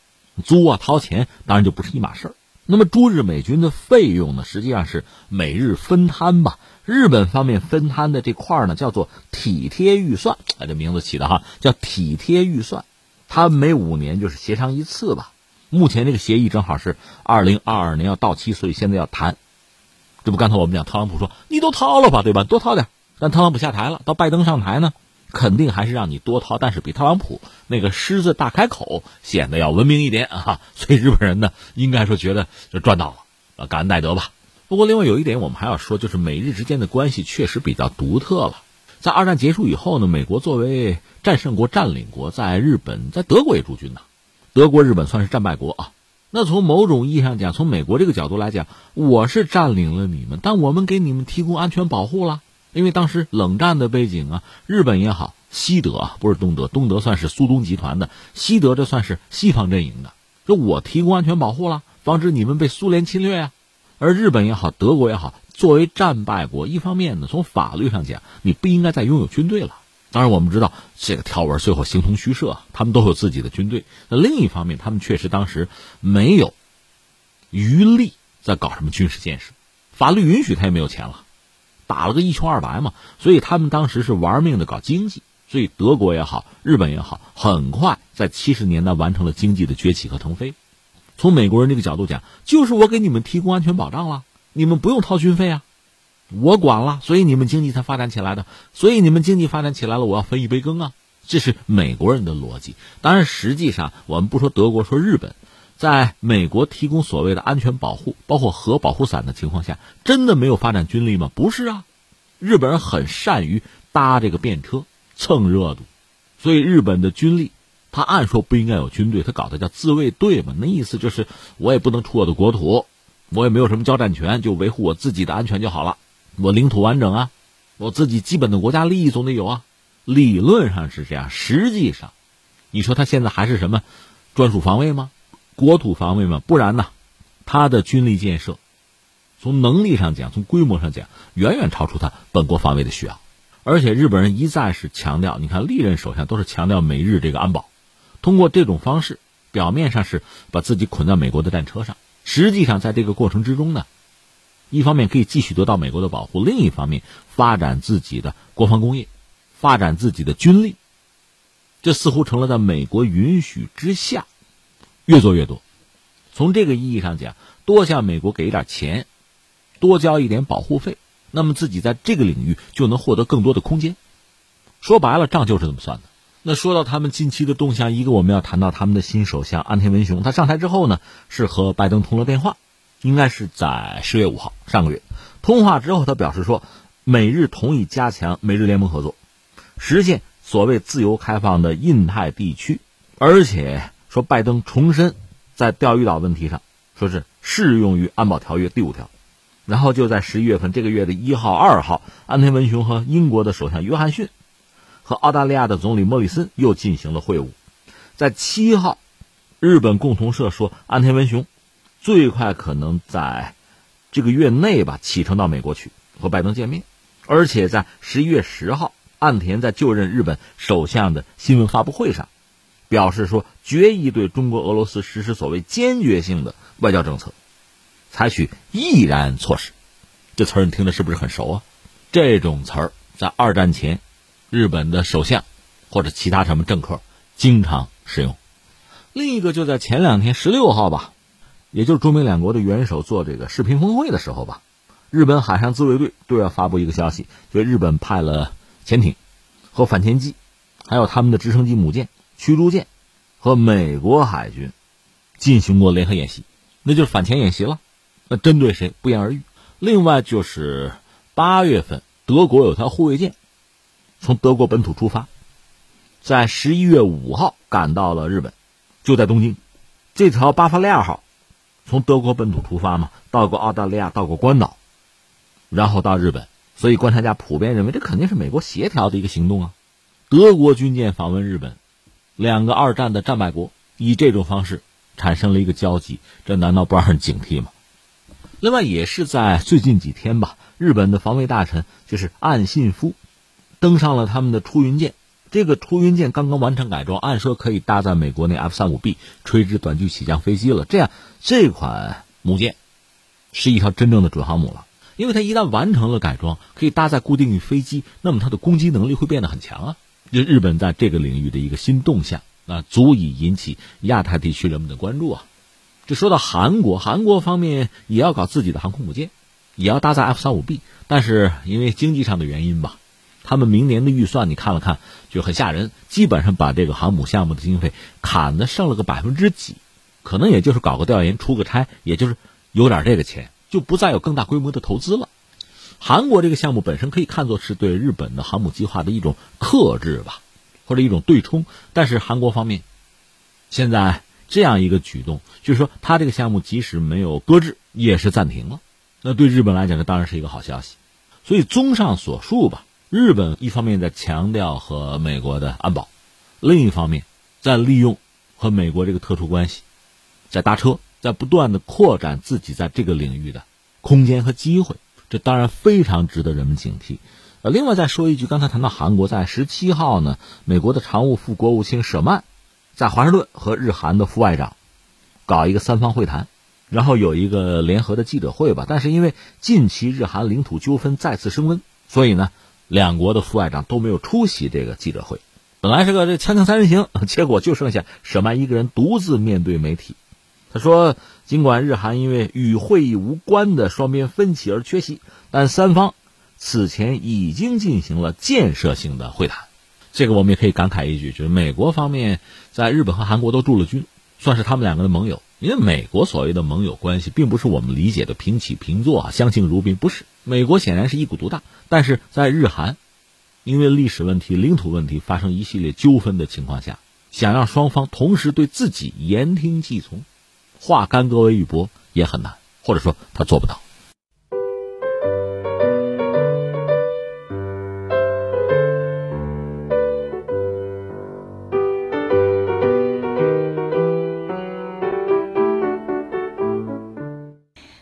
租啊掏钱，当然就不是一码事儿。那么驻日美军的费用呢，实际上是美日分摊吧。日本方面分摊的这块呢，叫做体贴预算，哎，这名字起的哈，叫体贴预算。它每五年就是协商一次吧。目前这个协议正好是二零二二年要到期，所以现在要谈。这不，刚才我们讲特朗普说你都掏了吧，对吧？多掏点。但特朗普下台了，到拜登上台呢，肯定还是让你多掏，但是比特朗普那个狮子大开口显得要文明一点啊。所以日本人呢，应该说觉得就赚到了，感恩戴德吧。不过，另外有一点我们还要说，就是美日之间的关系确实比较独特了。在二战结束以后呢，美国作为战胜国、占领国，在日本、在德国也驻军呢。德国、日本算是战败国啊。那从某种意义上讲，从美国这个角度来讲，我是占领了你们，但我们给你们提供安全保护了。因为当时冷战的背景啊，日本也好，西德啊，不是东德，东德算是苏东集团的，西德这算是西方阵营的。说我提供安全保护了，防止你们被苏联侵略啊。而日本也好，德国也好，作为战败国，一方面呢，从法律上讲，你不应该再拥有军队了。当然，我们知道这个条文最后形同虚设，他们都有自己的军队。那另一方面，他们确实当时没有余力在搞什么军事建设，法律允许他也没有钱了，打了个一穷二白嘛。所以他们当时是玩命的搞经济。所以德国也好，日本也好，很快在七十年代完成了经济的崛起和腾飞。从美国人这个角度讲，就是我给你们提供安全保障了，你们不用掏军费啊，我管了，所以你们经济才发展起来的。所以你们经济发展起来了，我要分一杯羹啊，这是美国人的逻辑。当然，实际上我们不说德国，说日本，在美国提供所谓的安全保护，包括核保护伞的情况下，真的没有发展军力吗？不是啊，日本人很善于搭这个便车蹭热度，所以日本的军力。他按说不应该有军队，他搞的叫自卫队嘛，那意思就是我也不能出我的国土，我也没有什么交战权，就维护我自己的安全就好了。我领土完整啊，我自己基本的国家利益总得有啊。理论上是这样，实际上，你说他现在还是什么专属防卫吗？国土防卫吗？不然呢？他的军力建设，从能力上讲，从规模上讲，远远超出他本国防卫的需要。而且日本人一再是强调，你看历任首相都是强调美日这个安保。通过这种方式，表面上是把自己捆在美国的战车上，实际上在这个过程之中呢，一方面可以继续得到美国的保护，另一方面发展自己的国防工业，发展自己的军力。这似乎成了在美国允许之下，越做越多。从这个意义上讲，多向美国给一点钱，多交一点保护费，那么自己在这个领域就能获得更多的空间。说白了，账就是这么算的。那说到他们近期的动向，一个我们要谈到他们的新首相安田文雄，他上台之后呢，是和拜登通了电话，应该是在十月五号，上个月通话之后，他表示说，美日同意加强美日联盟合作，实现所谓自由开放的印太地区，而且说拜登重申。在钓鱼岛问题上，说是适用于安保条约第五条，然后就在十一月份这个月的一号、二号，安田文雄和英国的首相约翰逊和澳大利亚的总理莫里森又进行了会晤。在七号，日本共同社说，安田文雄最快可能在这个月内吧启程到美国去和拜登见面，而且在十一月十号，岸田在就任日本首相的新闻发布会上。表示说，决议对中国、俄罗斯实施所谓坚决性的外交政策，采取毅然措施。这词儿你听着是不是很熟啊？这种词儿在二战前，日本的首相或者其他什么政客经常使用。另一个就在前两天，十六号吧，也就是中美两国的元首做这个视频峰会的时候吧，日本海上自卫队对外发布一个消息，就日本派了潜艇和反潜机，还有他们的直升机母舰。驱逐舰和美国海军进行过联合演习，那就是反潜演习了。那针对谁不言而喻。另外就是八月份，德国有条护卫舰从德国本土出发，在十一月五号赶到了日本，就在东京。这条巴伐利亚号从德国本土出发嘛，到过澳大利亚，到过关岛，然后到日本。所以观察家普遍认为，这肯定是美国协调的一个行动啊。德国军舰访问日本。两个二战的战败国以这种方式产生了一个交集，这难道不让人警惕吗？另外，也是在最近几天吧，日本的防卫大臣就是岸信夫登上了他们的出云舰。这个出云舰刚刚完成改装，按说可以搭载美国那 F 三五 B 垂直短距起降飞机了。这样，这款母舰是一条真正的准航母了，因为它一旦完成了改装，可以搭载固定翼飞机，那么它的攻击能力会变得很强啊。就日本在这个领域的一个新动向，那足以引起亚太地区人们的关注啊。这说到韩国，韩国方面也要搞自己的航空母舰，也要搭载 F 三五 B，但是因为经济上的原因吧，他们明年的预算你看了看就很吓人，基本上把这个航母项目的经费砍的剩了个百分之几，可能也就是搞个调研、出个差，也就是有点这个钱，就不再有更大规模的投资了。韩国这个项目本身可以看作是对日本的航母计划的一种克制吧，或者一种对冲。但是韩国方面现在这样一个举动，就是说他这个项目即使没有搁置，也是暂停了。那对日本来讲，这当然是一个好消息。所以综上所述吧，日本一方面在强调和美国的安保，另一方面在利用和美国这个特殊关系，在搭车，在不断的扩展自己在这个领域的空间和机会。这当然非常值得人们警惕。呃，另外再说一句，刚才谈到韩国，在十七号呢，美国的常务副国务卿舍曼在华盛顿和日韩的副外长搞一个三方会谈，然后有一个联合的记者会吧。但是因为近期日韩领土纠纷再次升温，所以呢，两国的副外长都没有出席这个记者会。本来是个这锵锵三人行，结果就剩下舍曼一个人独自面对媒体。他说：“尽管日韩因为与会议无关的双边分歧而缺席，但三方此前已经进行了建设性的会谈。这个我们也可以感慨一句，就是美国方面在日本和韩国都驻了军，算是他们两个的盟友。因为美国所谓的盟友关系，并不是我们理解的平起平坐啊，相敬如宾，不是。美国显然是一股独大，但是在日韩因为历史问题、领土问题发生一系列纠纷的情况下，想让双方同时对自己言听计从。”化干戈为玉帛也很难，或者说他做不到。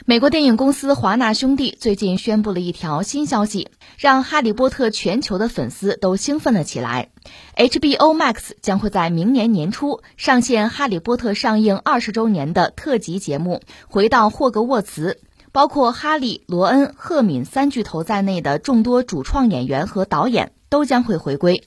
美国电影公司华纳兄弟最近宣布了一条新消息，让《哈利波特》全球的粉丝都兴奋了起来。HBO Max 将会在明年年初上线《哈利波特》上映二十周年的特辑节目《回到霍格沃茨》。包括哈利、罗恩、赫敏三巨头在内的众多主创演员和导演都将会回归。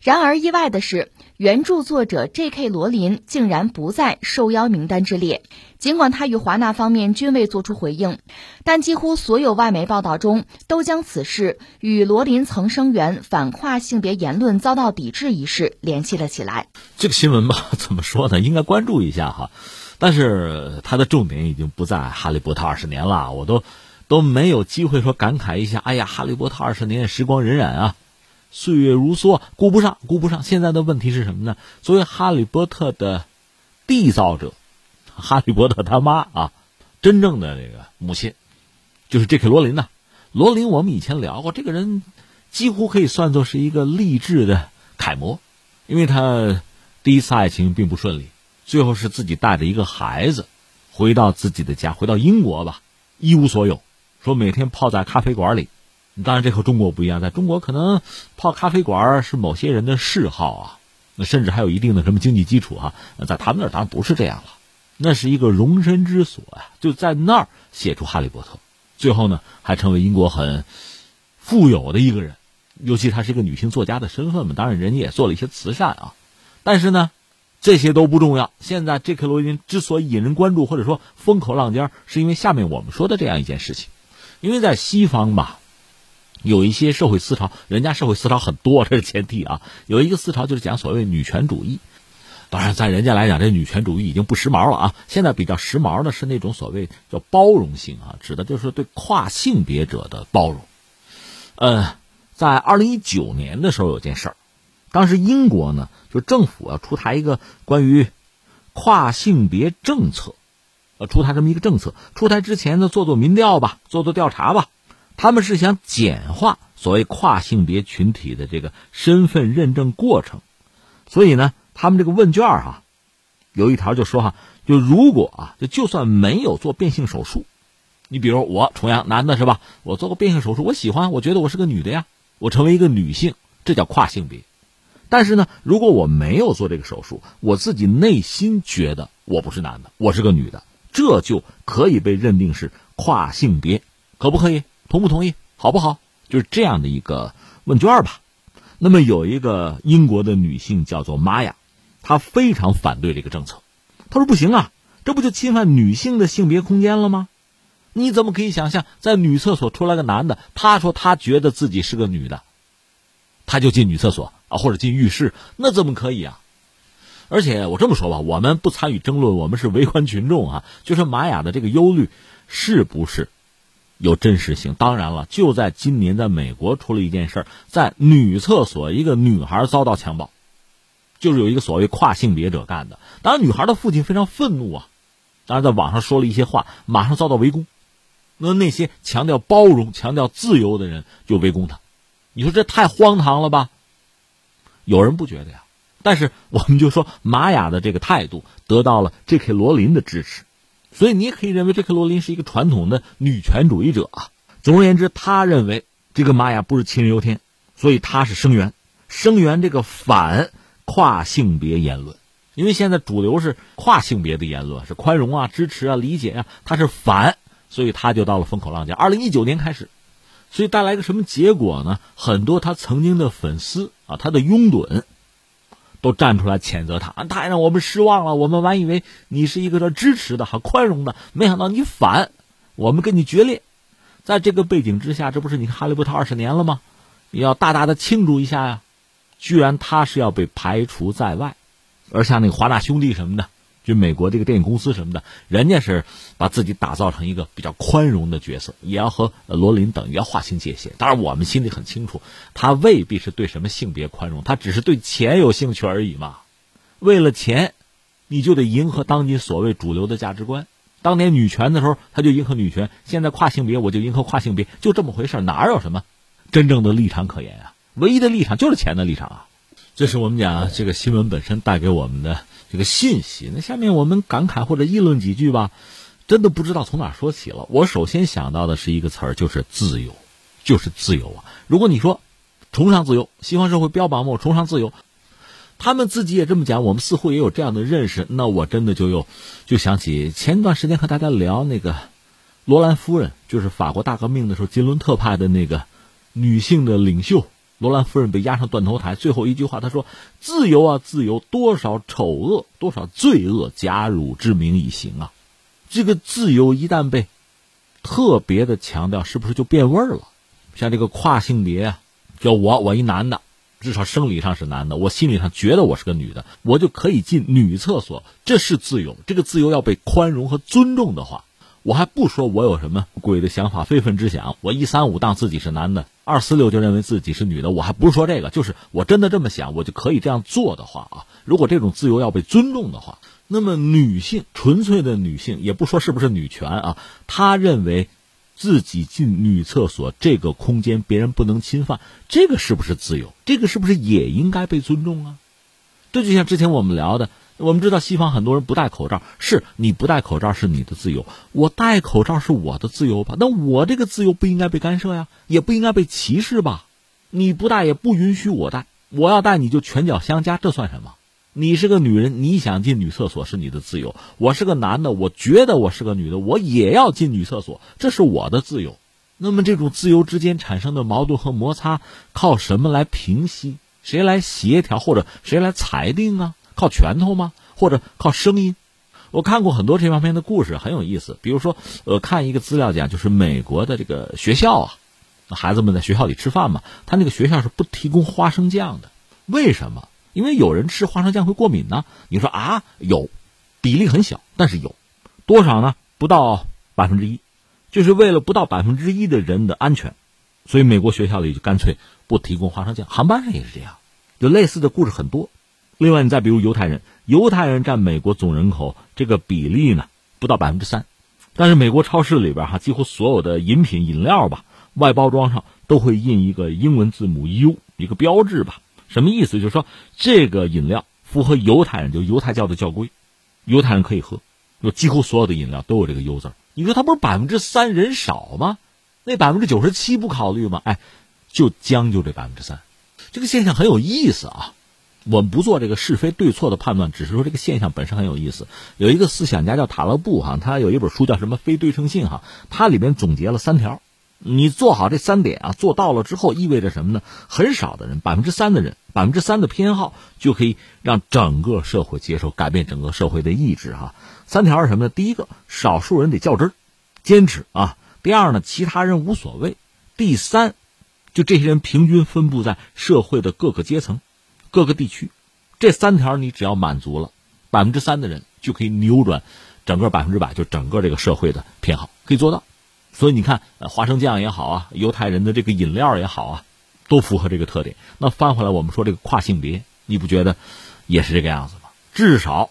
然而，意外的是，原著作者 J.K. 罗琳竟然不在受邀名单之列。尽管他与华纳方面均未做出回应，但几乎所有外媒报道中都将此事与罗琳曾声援反跨性别言论遭到抵制一事联系了起来。这个新闻吧，怎么说呢？应该关注一下哈。但是它的重点已经不在《哈利波特》二十年了，我都都没有机会说感慨一下。哎呀，《哈利波特》二十年，时光荏苒啊。岁月如梭，顾不上，顾不上。现在的问题是什么呢？作为哈利波特的缔造者，哈利波特他妈啊，真正的这个母亲就是 J.K. 罗琳呐。罗琳，我们以前聊过，这个人几乎可以算作是一个励志的楷模，因为他第一次爱情并不顺利，最后是自己带着一个孩子回到自己的家，回到英国吧，一无所有，说每天泡在咖啡馆里。当然，这和中国不一样，在中国可能泡咖啡馆是某些人的嗜好啊，那甚至还有一定的什么经济基础哈。在他们那儿当然不是这样了，那是一个容身之所呀，就在那儿写出《哈利波特》，最后呢还成为英国很富有的一个人，尤其她是一个女性作家的身份嘛。当然，人家也做了一些慈善啊，但是呢，这些都不重要。现在 J.K. 罗琳之所以引人关注或者说风口浪尖，是因为下面我们说的这样一件事情，因为在西方吧。有一些社会思潮，人家社会思潮很多，这是前提啊。<laughs> 有一个思潮就是讲所谓女权主义，当然在人家来讲，这女权主义已经不时髦了啊。现在比较时髦的是那种所谓叫包容性啊，指的就是对跨性别者的包容。呃，在二零一九年的时候有件事儿，当时英国呢就政府要出台一个关于跨性别政策，呃，出台这么一个政策。出台之前呢，做做民调吧，做做调查吧。他们是想简化所谓跨性别群体的这个身份认证过程，所以呢，他们这个问卷哈，有一条就说哈，就如果啊，就就算没有做变性手术，你比如我重阳男的是吧？我做过变性手术，我喜欢，我觉得我是个女的呀，我成为一个女性，这叫跨性别。但是呢，如果我没有做这个手术，我自己内心觉得我不是男的，我是个女的，这就可以被认定是跨性别，可不可以？同不同意？好不好？就是这样的一个问卷吧。那么有一个英国的女性叫做玛雅，她非常反对这个政策。她说：“不行啊，这不就侵犯女性的性别空间了吗？你怎么可以想象在女厕所出来个男的？他说他觉得自己是个女的，他就进女厕所啊，或者进浴室，那怎么可以啊？而且我这么说吧，我们不参与争论，我们是围观群众啊。就是玛雅的这个忧虑是不是？”有真实性，当然了，就在今年，在美国出了一件事，在女厕所，一个女孩遭到强暴，就是有一个所谓跨性别者干的。当然，女孩的父亲非常愤怒啊，当然在网上说了一些话，马上遭到围攻。那那些强调包容、强调自由的人就围攻他，你说这太荒唐了吧？有人不觉得呀，但是我们就说玛雅的这个态度得到了 J.K. 罗琳的支持。所以你也可以认为这克罗琳是一个传统的女权主义者啊。总而言之，他认为这个玛雅不是杞人忧天，所以他是声援，声援这个反跨性别言论。因为现在主流是跨性别的言论，是宽容啊、支持啊、理解啊，他是反，所以他就到了风口浪尖。二零一九年开始，所以带来一个什么结果呢？很多他曾经的粉丝啊，他的拥趸。都站出来谴责他，太让我们失望了。我们满以为你是一个支持的、很宽容的，没想到你反，我们跟你决裂。在这个背景之下，这不是你哈利波特二十年了吗？你要大大的庆祝一下呀！居然他是要被排除在外，而像那个华纳兄弟什么的。就美国这个电影公司什么的，人家是把自己打造成一个比较宽容的角色，也要和罗琳等于要划清界限。当然，我们心里很清楚，他未必是对什么性别宽容，他只是对钱有兴趣而已嘛。为了钱，你就得迎合当今所谓主流的价值观。当年女权的时候，他就迎合女权；现在跨性别，我就迎合跨性别，就这么回事哪有什么真正的立场可言啊？唯一的立场就是钱的立场啊！这是我们讲这个新闻本身带给我们的。这个信息，那下面我们感慨或者议论几句吧，真的不知道从哪说起了。我首先想到的是一个词儿，就是自由，就是自由啊！如果你说崇尚自由，西方社会标榜我崇尚自由，他们自己也这么讲，我们似乎也有这样的认识，那我真的就又就想起前段时间和大家聊那个罗兰夫人就是法国大革命的时候吉伦特派的那个女性的领袖。罗兰夫人被押上断头台，最后一句话她说：“自由啊，自由！多少丑恶，多少罪恶，假汝之名以行啊！”这个自由一旦被特别的强调，是不是就变味儿了？像这个跨性别啊，叫我我一男的，至少生理上是男的，我心理上觉得我是个女的，我就可以进女厕所，这是自由。这个自由要被宽容和尊重的话。我还不说我有什么鬼的想法、非分之想，我一三五当自己是男的，二四六就认为自己是女的，我还不是说这个，就是我真的这么想，我就可以这样做的话啊。如果这种自由要被尊重的话，那么女性纯粹的女性，也不说是不是女权啊，她认为自己进女厕所这个空间别人不能侵犯，这个是不是自由？这个是不是也应该被尊重啊？这就像之前我们聊的。我们知道西方很多人不戴口罩，是你不戴口罩是你的自由，我戴口罩是我的自由吧？那我这个自由不应该被干涉呀，也不应该被歧视吧？你不戴也不允许我戴，我要戴你就拳脚相加，这算什么？你是个女人，你想进女厕所是你的自由；我是个男的，我觉得我是个女的，我也要进女厕所，这是我的自由。那么这种自由之间产生的矛盾和摩擦，靠什么来平息？谁来协调或者谁来裁定啊？靠拳头吗？或者靠声音？我看过很多这方面的故事，很有意思。比如说，呃，看一个资料讲，就是美国的这个学校啊，孩子们在学校里吃饭嘛，他那个学校是不提供花生酱的。为什么？因为有人吃花生酱会过敏呢。你说啊，有，比例很小，但是有多少呢？不到百分之一，就是为了不到百分之一的人的安全，所以美国学校里就干脆不提供花生酱。航班上也是这样，就类似的故事很多。另外，你再比如犹太人，犹太人占美国总人口这个比例呢，不到百分之三，但是美国超市里边哈，几乎所有的饮品饮料吧，外包装上都会印一个英文字母 U，一个标志吧，什么意思？就是说这个饮料符合犹太人就犹太教的教规，犹太人可以喝，就几乎所有的饮料都有这个 U 字。你说他不是百分之三人少吗？那百分之九十七不考虑吗？哎，就将就这百分之三，这个现象很有意思啊。我们不做这个是非对错的判断，只是说这个现象本身很有意思。有一个思想家叫塔勒布哈，他有一本书叫什么非对称性哈，他里边总结了三条，你做好这三点啊，做到了之后意味着什么呢？很少的人，百分之三的人，百分之三的偏好就可以让整个社会接受，改变整个社会的意志哈。三条是什么呢？第一个，少数人得较真，坚持啊。第二呢，其他人无所谓。第三，就这些人平均分布在社会的各个阶层。各个地区，这三条你只要满足了，百分之三的人就可以扭转整个百分之百，就整个这个社会的偏好可以做到。所以你看，花生酱也好啊，犹太人的这个饮料也好啊，都符合这个特点。那翻回来，我们说这个跨性别，你不觉得也是这个样子吗？至少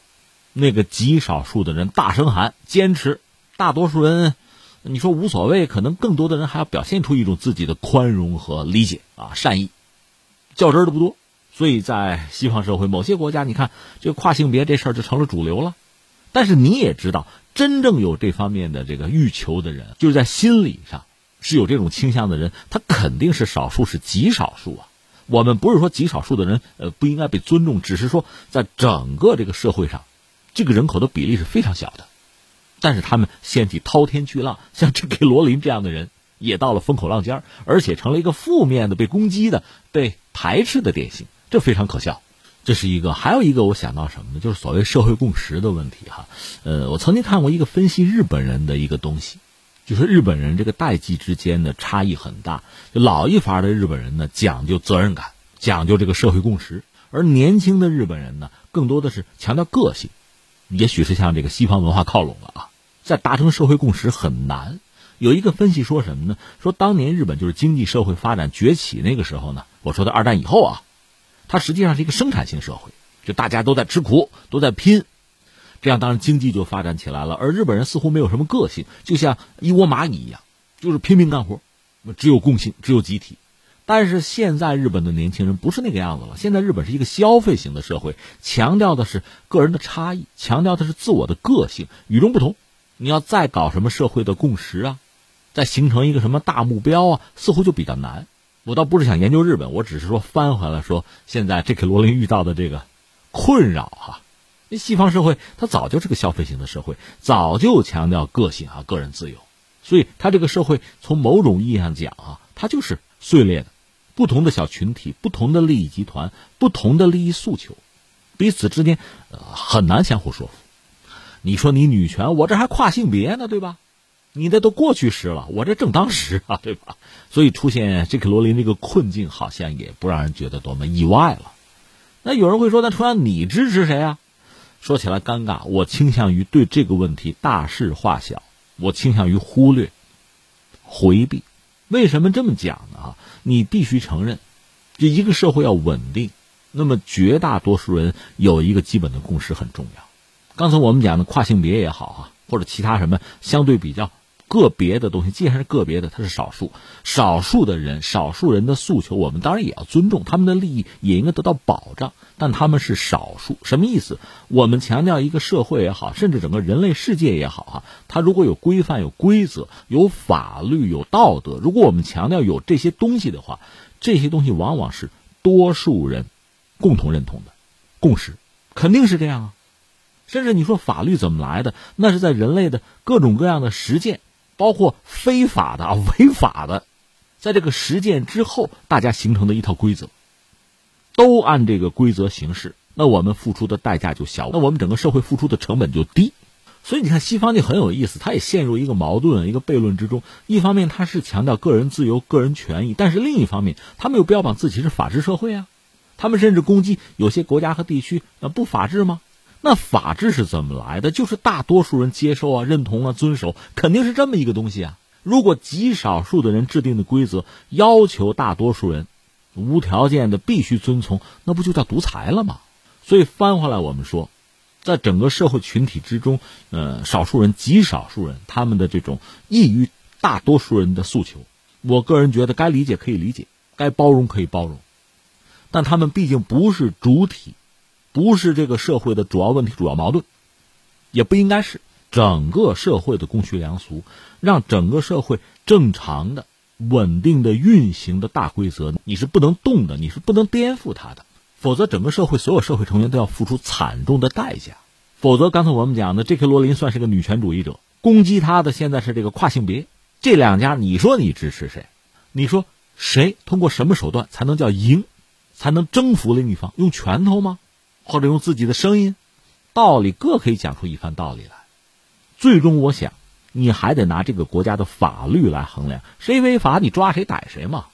那个极少数的人大声喊坚持，大多数人你说无所谓，可能更多的人还要表现出一种自己的宽容和理解啊善意，较真的不多。所以在西方社会，某些国家，你看这个跨性别这事儿就成了主流了。但是你也知道，真正有这方面的这个欲求的人，就是在心理上是有这种倾向的人，他肯定是少数，是极少数啊。我们不是说极少数的人呃不应该被尊重，只是说在整个这个社会上，这个人口的比例是非常小的。但是他们掀起滔天巨浪，像这给罗琳这样的人，也到了风口浪尖而且成了一个负面的、被攻击的、被排斥的典型。这非常可笑，这是一个。还有一个，我想到什么呢？就是所谓社会共识的问题哈。呃，我曾经看过一个分析日本人的一个东西，就是日本人这个代际之间的差异很大。就老一伐的日本人呢，讲究责任感，讲究这个社会共识；而年轻的日本人呢，更多的是强调个性。也许是向这个西方文化靠拢了啊，在达成社会共识很难。有一个分析说什么呢？说当年日本就是经济社会发展崛起那个时候呢，我说的二战以后啊。它实际上是一个生产性社会，就大家都在吃苦，都在拼，这样当然经济就发展起来了。而日本人似乎没有什么个性，就像一窝蚂蚁一样，就是拼命干活，只有共性，只有集体。但是现在日本的年轻人不是那个样子了，现在日本是一个消费型的社会，强调的是个人的差异，强调的是自我的个性，与众不同。你要再搞什么社会的共识啊，再形成一个什么大目标啊，似乎就比较难。我倒不是想研究日本，我只是说翻回来说，现在这个罗琳遇到的这个困扰哈，那西方社会它早就是个消费型的社会，早就强调个性啊、个人自由，所以它这个社会从某种意义上讲啊，它就是碎裂的，不同的小群体、不同的利益集团、不同的利益诉求，彼此之间呃很难相互说服。你说你女权，我这还跨性别呢，对吧？你这都过去时了，我这正当时啊，<laughs> 对吧？所以出现这个罗琳这个困境，好像也不让人觉得多么意外了。那有人会说，那同样你支持谁啊？说起来尴尬，我倾向于对这个问题大事化小，我倾向于忽略、回避。为什么这么讲呢？啊，你必须承认，这一个社会要稳定，那么绝大多数人有一个基本的共识很重要。刚才我们讲的跨性别也好啊，或者其他什么相对比较。个别的东西，既然是个别的，它是少数，少数的人，少数人的诉求，我们当然也要尊重他们的利益，也应该得到保障。但他们是少数，什么意思？我们强调一个社会也好，甚至整个人类世界也好，哈，它如果有规范、有规则、有法律、有道德，如果我们强调有这些东西的话，这些东西往往是多数人共同认同的共识，肯定是这样啊。甚至你说法律怎么来的？那是在人类的各种各样的实践。包括非法的啊，违法的，在这个实践之后，大家形成的一套规则，都按这个规则行事，那我们付出的代价就小，那我们整个社会付出的成本就低。所以你看，西方就很有意思，他也陷入一个矛盾、一个悖论之中。一方面，他是强调个人自由、个人权益，但是另一方面，他们又标榜自己是法治社会啊。他们甚至攻击有些国家和地区啊，不法治吗？那法治是怎么来的？就是大多数人接受啊、认同啊、遵守，肯定是这么一个东西啊。如果极少数的人制定的规则要求大多数人无条件的必须遵从，那不就叫独裁了吗？所以翻回来，我们说，在整个社会群体之中，呃，少数人、极少数人他们的这种异于大多数人的诉求，我个人觉得该理解可以理解，该包容可以包容，但他们毕竟不是主体。不是这个社会的主要问题、主要矛盾，也不应该是整个社会的公序良俗，让整个社会正常的、稳定的运行的大规则，你是不能动的，你是不能颠覆它的，否则整个社会所有社会成员都要付出惨重的代价。否则，刚才我们讲的这 K 罗琳算是个女权主义者，攻击她的现在是这个跨性别，这两家你说你支持谁？你说谁通过什么手段才能叫赢，才能征服另一方？用拳头吗？或者用自己的声音，道理各可以讲出一番道理来。最终，我想你还得拿这个国家的法律来衡量，谁违法你抓谁逮谁嘛。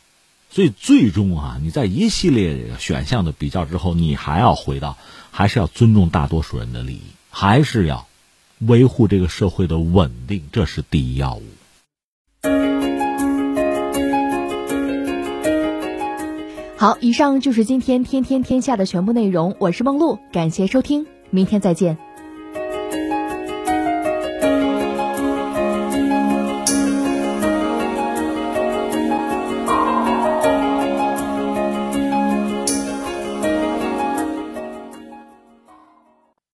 所以，最终啊，你在一系列选项的比较之后，你还要回到，还是要尊重大多数人的利益，还是要维护这个社会的稳定，这是第一要务。好，以上就是今天天天天下的全部内容。我是梦露，感谢收听，明天再见。